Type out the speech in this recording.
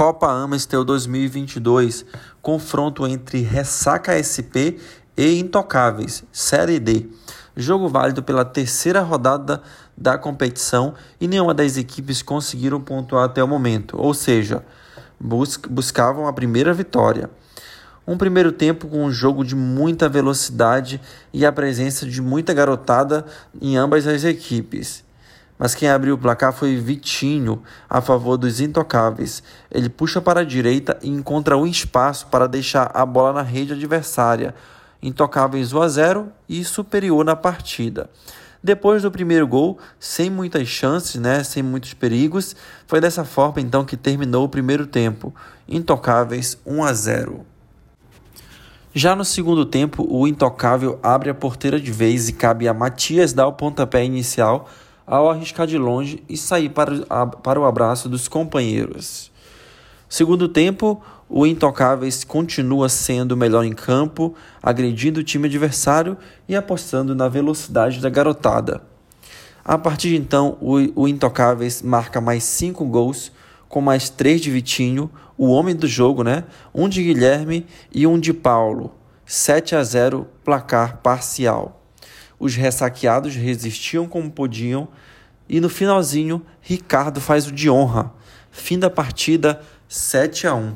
Copa Amistel 2022, confronto entre Ressaca SP e Intocáveis, Série D. Jogo válido pela terceira rodada da competição e nenhuma das equipes conseguiram pontuar até o momento, ou seja, bus buscavam a primeira vitória. Um primeiro tempo com um jogo de muita velocidade e a presença de muita garotada em ambas as equipes. Mas quem abriu o placar foi Vitinho, a favor dos intocáveis. Ele puxa para a direita e encontra um espaço para deixar a bola na rede adversária. Intocáveis 1 a 0 e superior na partida. Depois do primeiro gol, sem muitas chances, né, sem muitos perigos, foi dessa forma então que terminou o primeiro tempo. Intocáveis 1 a 0. Já no segundo tempo, o Intocável abre a porteira de vez e cabe a Matias dar o pontapé inicial ao arriscar de longe e sair para, a, para o abraço dos companheiros. Segundo tempo, o Intocáveis continua sendo o melhor em campo, agredindo o time adversário e apostando na velocidade da garotada. A partir de então, o, o Intocáveis marca mais cinco gols, com mais três de Vitinho, o homem do jogo, né? Um de Guilherme e um de Paulo. 7 a 0, placar parcial. Os ressaqueados resistiam como podiam e no finalzinho Ricardo faz o de honra. Fim da partida 7 a 1.